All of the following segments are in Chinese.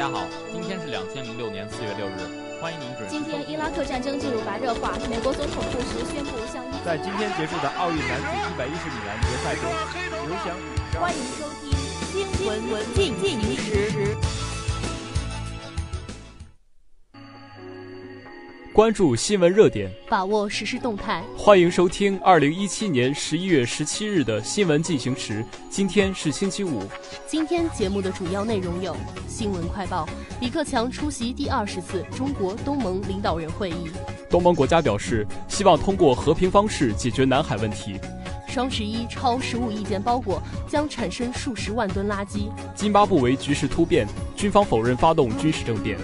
家好，今天是两千零六年四月六日，欢迎您准时。今天伊拉克战争进入白热化，美国总统布什宣布向伊。在今天结束的奥运男子一百一十米栏决赛中，刘翔。欢迎收听新闻文进进行时。关注新闻热点，把握实时动态。欢迎收听二零一七年十一月十七日的新闻进行时。今天是星期五。今天节目的主要内容有：新闻快报，李克强出席第二十次中国东盟领导人会议。东盟国家表示，希望通过和平方式解决南海问题。双十一超十五亿件包裹将产生数十万吨垃圾。津巴布韦局势突变，军方否认发动军事政变。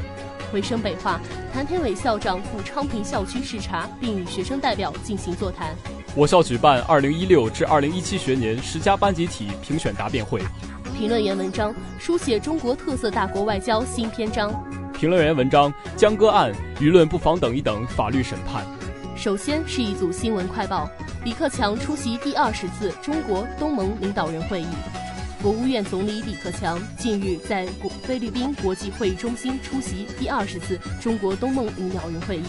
回声北化，谭天伟校长赴昌平校区视察，并与学生代表进行座谈。我校举办二零一六至二零一七学年十佳班集体评选答辩会。评论员文章书写中国特色大国外交新篇章。评论员文章江歌案舆论不妨等一等法律审判。首先是一组新闻快报：李克强出席第二十次中国东盟领导人会议。国务院总理李克强近日在菲律宾国际会议中心出席第二十次中国东盟领导人会议，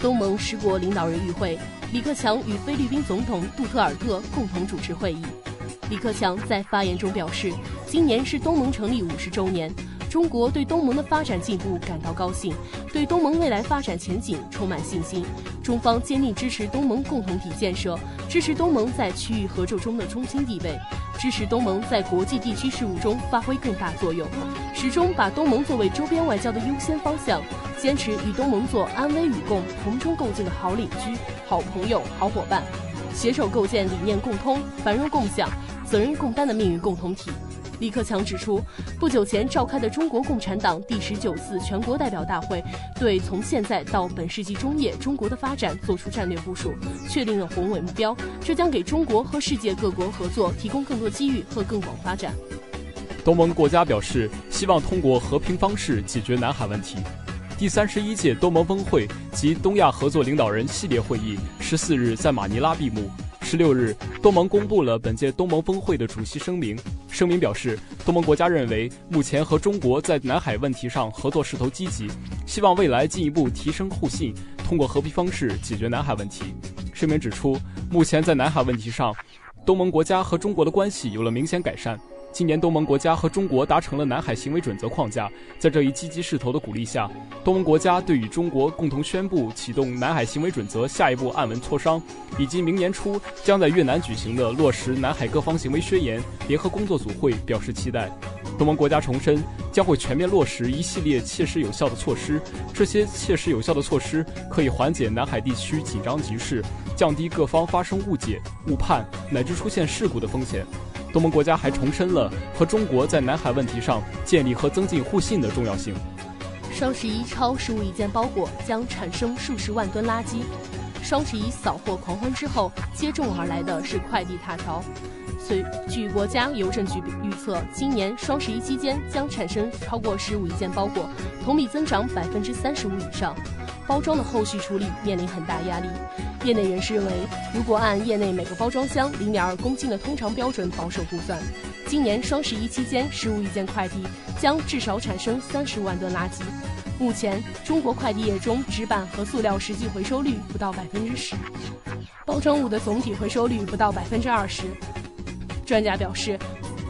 东盟十国领导人与会，李克强与菲律宾总统杜特尔特共同主持会议。李克强在发言中表示，今年是东盟成立五十周年。中国对东盟的发展进步感到高兴，对东盟未来发展前景充满信心。中方坚定支持东盟共同体建设，支持东盟在区域合作中的中心地位，支持东盟在国际地区事务中发挥更大作用，始终把东盟作为周边外交的优先方向，坚持与东盟做安危与共、同舟共济的好邻居、好朋友、好伙伴，携手构建理念共通、繁荣共享、责任共担的命运共同体。李克强指出，不久前召开的中国共产党第十九次全国代表大会，对从现在到本世纪中叶中国的发展作出战略部署，确定了宏伟目标。这将给中国和世界各国合作提供更多机遇和更广发展。东盟国家表示，希望通过和平方式解决南海问题。第三十一届东盟峰会及东亚合作领导人系列会议十四日在马尼拉闭幕。十六日，东盟公布了本届东盟峰会的主席声明。声明表示，东盟国家认为，目前和中国在南海问题上合作势头积极，希望未来进一步提升互信，通过和平方式解决南海问题。声明指出，目前在南海问题上，东盟国家和中国的关系有了明显改善。今年，东盟国家和中国达成了南海行为准则框架。在这一积极势头的鼓励下，东盟国家对与中国共同宣布启动南海行为准则下一步暗文磋商，以及明年初将在越南举行的落实南海各方行为宣言联合工作组会表示期待。东盟国家重申，将会全面落实一系列切实有效的措施。这些切实有效的措施可以缓解南海地区紧张局势，降低各方发生误解、误判乃至出现事故的风险。东盟国家还重申了和中国在南海问题上建立和增进互信的重要性。双十一超十五亿件包裹将产生数十万吨垃圾。双十一扫货狂欢之后，接踵而来的是快递大潮。随据国家邮政局预测，今年双十一期间将产生超过十五亿件包裹，同比增长百分之三十五以上。包装的后续处理面临很大压力。业内人士认为，如果按业内每个包装箱零点二公斤的通常标准保守估算，今年双十一期间十五亿件快递将至少产生三十万吨垃圾。目前，中国快递业中纸板和塑料实际回收率不到百分之十，包装物的总体回收率不到百分之二十。专家表示，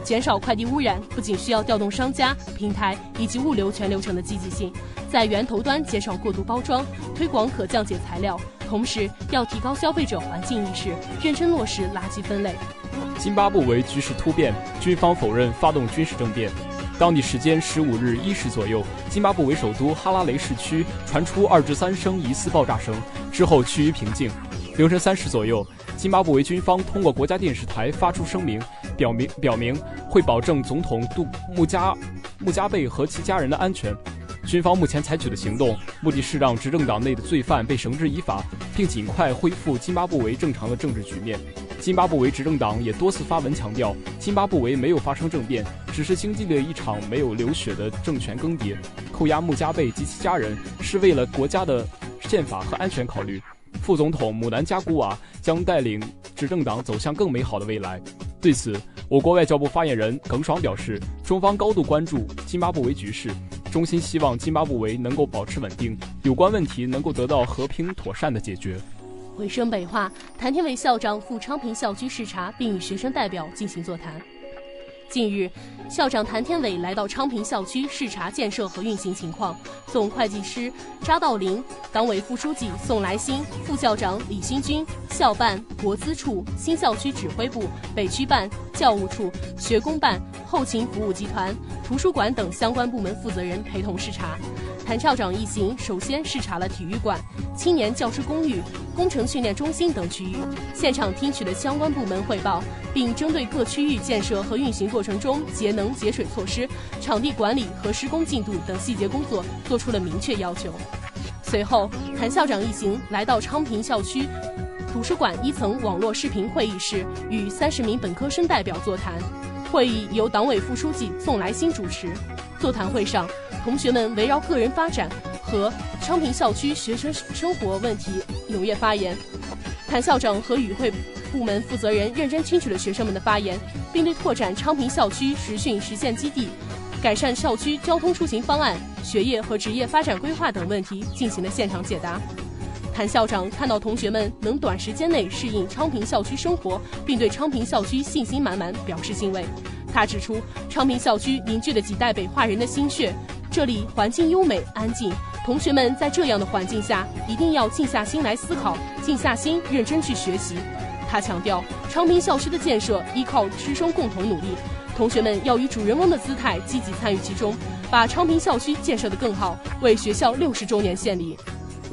减少快递污染不仅需要调动商家、平台以及物流全流程的积极性。在源头端减少过度包装，推广可降解材料，同时要提高消费者环境意识，认真落实垃圾分类。津巴布韦局势突变，军方否认发动军事政变。当地时间十五日一时左右，津巴布韦首都哈拉雷市区传出二至三声疑似爆炸声，之后趋于平静。凌晨三时左右，津巴布韦军方通过国家电视台发出声明，表明表明会保证总统杜穆加穆加贝和其家人的安全。军方目前采取的行动，目的是让执政党内的罪犯被绳之以法，并尽快恢复津巴布韦正常的政治局面。津巴布韦执政党也多次发文强调，津巴布韦没有发生政变，只是经历了一场没有流血的政权更迭。扣押穆加贝及其家人是为了国家的宪法和安全考虑。副总统姆南加古瓦将带领执政党走向更美好的未来。对此，我国外交部发言人耿爽表示，中方高度关注津巴布韦局势。衷心希望津巴布韦能够保持稳定，有关问题能够得到和平妥善的解决。回声北化，谭天伟校长赴昌平校区视察，并与学生代表进行座谈。近日，校长谭天伟来到昌平校区视察建设和运行情况。总会计师查道林、党委副书记宋来新、副校长李新军、校办、国资处、新校区指挥部、北区办、教务处、学工办、后勤服务集团、图书馆等相关部门负责人陪同视察。谭校长一行首先视察了体育馆、青年教师公寓、工程训练中心等区域，现场听取了相关部门汇报，并针对各区域建设和运行过程中节能节水措施、场地管理和施工进度等细节工作作出了明确要求。随后，谭校长一行来到昌平校区图书馆一层网络视频会议室，与三十名本科生代表座谈。会议由党委副书记宋来新主持。座谈会上，同学们围绕个人发展和昌平校区学生生活问题踊跃发言。谭校长和与会部门负责人认真听取了学生们的发言，并对拓展昌平校区实训实践基地、改善校区交通出行方案、学业和职业发展规划等问题进行了现场解答。谭校长看到同学们能短时间内适应昌平校区生活，并对昌平校区信心满满，表示欣慰。他指出，昌平校区凝聚了几代北化人的心血，这里环境优美安静，同学们在这样的环境下，一定要静下心来思考，静下心认真去学习。他强调，昌平校区的建设依靠师生共同努力，同学们要以主人翁的姿态积极参与其中，把昌平校区建设得更好，为学校六十周年献礼。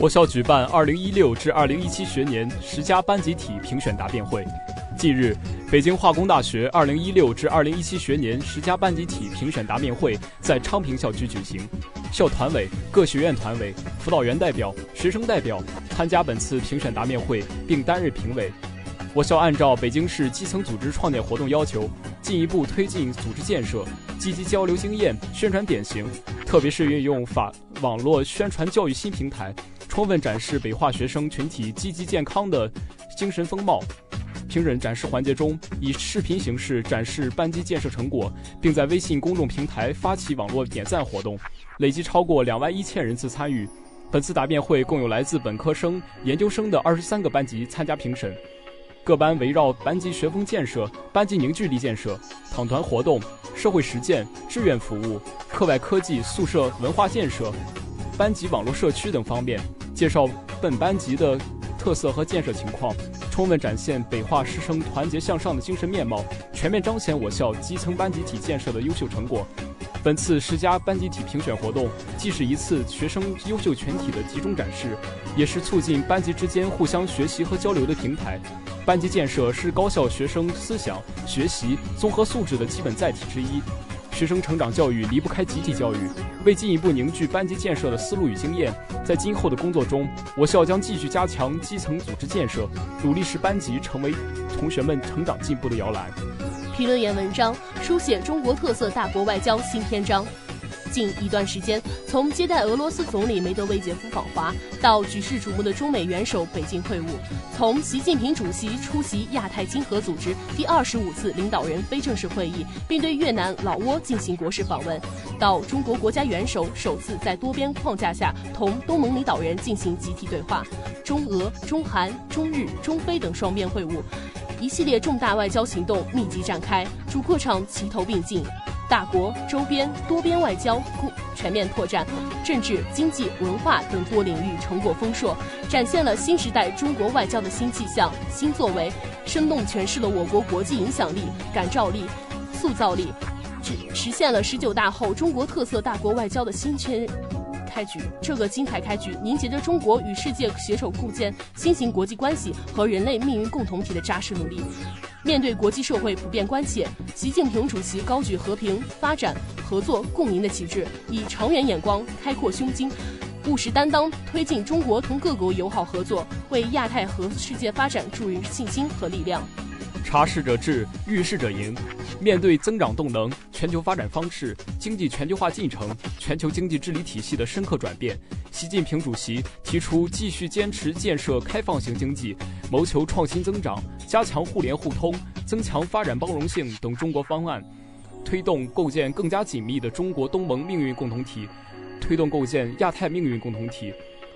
我校举办二零一六至二零一七学年十佳班集体评选答辩会。近日，北京化工大学二零一六至二零一七学年十佳班集体评选答辩会在昌平校区举行。校团委、各学院团委、辅导员代表、学生代表参加本次评选答辩会，并担任评委。我校按照北京市基层组织创建活动要求，进一步推进组织建设，积极交流经验、宣传典型，特别是运用法网络宣传教育新平台。充分展示北化学生群体积极健康的精神风貌。评审展示环节中，以视频形式展示班级建设成果，并在微信公众平台发起网络点赞活动，累计超过两万一千人次参与。本次答辩会共有来自本科生、研究生的二十三个班级参加评审。各班围绕班级学风建设、班级凝聚力建设、党团活动、社会实践、志愿服务、课外科技、宿舍文化建设、班级网络社区等方面。介绍本班级的特色和建设情况，充分展现北化师生团结向上的精神面貌，全面彰显我校基层班集体建设的优秀成果。本次十佳班集体评选活动，既是一次学生优秀群体的集中展示，也是促进班级之间互相学习和交流的平台。班级建设是高校学生思想、学习、综合素质的基本载体之一。学生成长教育离不开集体教育。为进一步凝聚班级建设的思路与经验，在今后的工作中，我校将继续加强基层组织建设，努力使班级成为同学们成长进步的摇篮。评论员文章书写中国特色大国外交新篇章。近一段时间，从接待俄罗斯总理梅德韦杰夫访华，到举世瞩目的中美元首北京会晤，从习近平主席出席亚太经合组织第二十五次领导人非正式会议，并对越南、老挝进行国事访问，到中国国家元首首次在多边框架下同东盟领导人进行集体对话，中俄、中韩、中日、中非等双边会晤，一系列重大外交行动密集展开，主客场齐头并进。大国、周边、多边外交全面拓展，政治、经济、文化等多领域成果丰硕，展现了新时代中国外交的新气象、新作为，生动诠释了我国国际影响力、感召力、塑造力，实现了十九大后中国特色大国外交的新圈开局。这个精彩开局凝结着中国与世界携手构建新型国际关系和人类命运共同体的扎实努力。面对国际社会普遍关切，习近平主席高举和平、发展、合作、共赢的旗帜，以长远眼光、开阔胸襟、务实担当，推进中国同各国友好合作，为亚太和世界发展注入信心和力量。察事者智，遇事者赢。面对增长动能、全球发展方式、经济全球化进程、全球经济治理体系的深刻转变，习近平主席提出继续坚持建设开放型经济、谋求创新增长、加强互联互通、增强发展包容性等中国方案，推动构建更加紧密的中国东盟命运共同体。推动构建亚太命运共同体，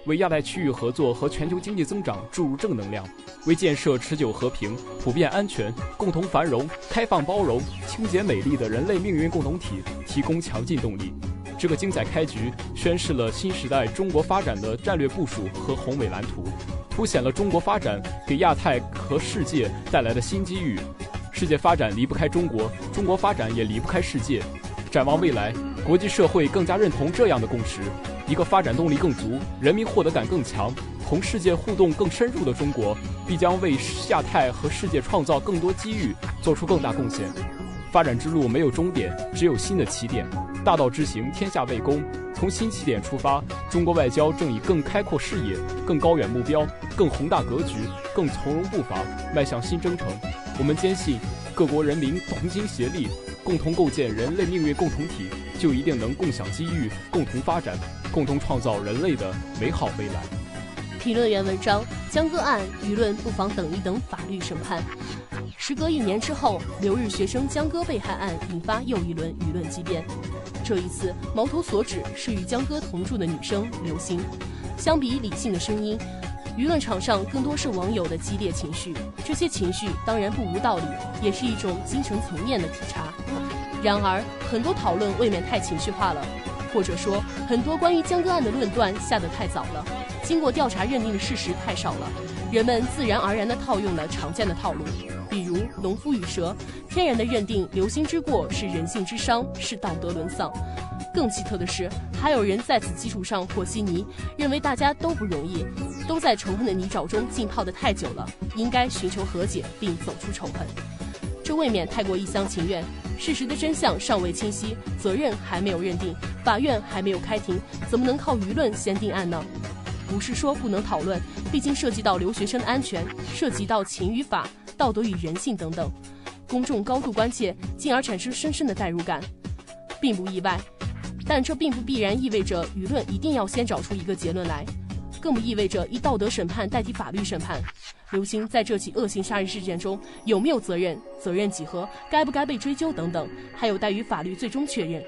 为亚太区域合作和全球经济增长注入正能量，为建设持久和平、普遍安全、共同繁荣、开放包容、清洁美丽的人类命运共同体提供强劲动力。这个精彩开局宣示了新时代中国发展的战略部署和宏伟蓝图，凸显了中国发展给亚太和世界带来的新机遇。世界发展离不开中国，中国发展也离不开世界。展望未来，国际社会更加认同这样的共识：一个发展动力更足、人民获得感更强、同世界互动更深入的中国，必将为亚太和世界创造更多机遇，做出更大贡献。发展之路没有终点，只有新的起点。大道之行，天下为公。从新起点出发，中国外交正以更开阔视野、更高远目标、更宏大格局、更从容步伐迈向新征程。我们坚信，各国人民同心协力，共同构建人类命运共同体，就一定能共享机遇、共同发展、共同创造人类的美好未来。评论员文章：江歌案，舆论不妨等一等法律审判。时隔一年之后，留日学生江歌被害案引发又一轮舆论激辩。这一次，矛头所指是与江歌同住的女生刘星。相比理性的声音，舆论场上更多是网友的激烈情绪。这些情绪当然不无道理，也是一种精神层面的体察。然而，很多讨论未免太情绪化了，或者说，很多关于江歌案的论断下得太早了，经过调查认定的事实太少了，人们自然而然地套用了常见的套路。比如农夫与蛇，天然的认定刘星之过是人性之伤，是道德沦丧。更奇特的是，还有人在此基础上和稀泥，认为大家都不容易，都在仇恨的泥沼中浸泡得太久了，应该寻求和解并走出仇恨。这未免太过一厢情愿。事实的真相尚未清晰，责任还没有认定，法院还没有开庭，怎么能靠舆论先定案呢？不是说不能讨论，毕竟涉及到留学生的安全，涉及到情与法。道德与人性等等，公众高度关切，进而产生深深的代入感，并不意外。但这并不必然意味着舆论一定要先找出一个结论来，更不意味着以道德审判代替法律审判。刘星在这起恶性杀人事件中有没有责任？责任几何？该不该被追究？等等，还有待于法律最终确认。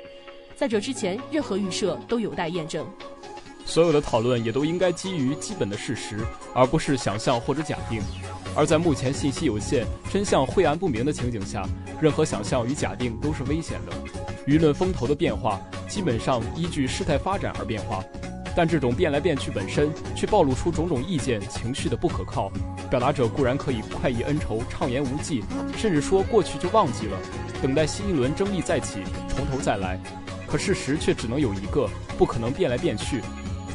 在这之前，任何预设都有待验证。所有的讨论也都应该基于基本的事实，而不是想象或者假定。而在目前信息有限、真相晦暗不明的情景下，任何想象与假定都是危险的。舆论风头的变化基本上依据事态发展而变化，但这种变来变去本身却暴露出种种意见、情绪的不可靠。表达者固然可以快意恩仇、畅言无忌，甚至说过去就忘记了，等待新一轮争议再起，从头再来。可事实却只能有一个，不可能变来变去，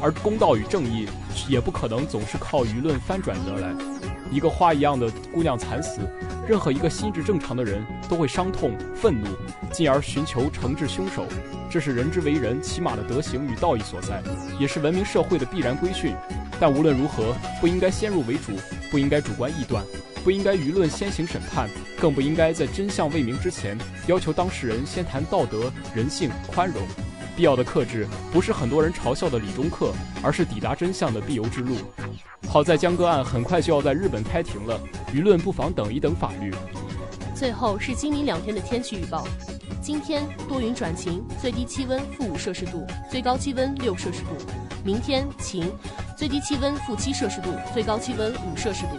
而公道与正义也不可能总是靠舆论翻转得来。一个花一样的姑娘惨死，任何一个心智正常的人都会伤痛、愤怒，进而寻求惩治凶手。这是人之为人起码的德行与道义所在，也是文明社会的必然规训。但无论如何，不应该先入为主，不应该主观臆断，不应该舆论先行审判，更不应该在真相未明之前要求当事人先谈道德、人性、宽容。必要的克制，不是很多人嘲笑的理中客，而是抵达真相的必由之路。好在江歌案很快就要在日本开庭了，舆论不妨等一等法律。最后是今明两天的天气预报：今天多云转晴，最低气温负五摄氏度，最高气温六摄氏度；明天晴，最低气温负七摄氏度，最高气温五摄氏度。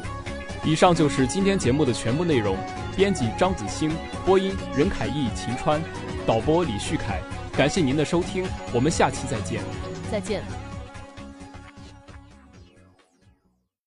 以上就是今天节目的全部内容。编辑张子星，播音任凯毅、秦川，导播李旭凯。感谢您的收听，我们下期再见。再见。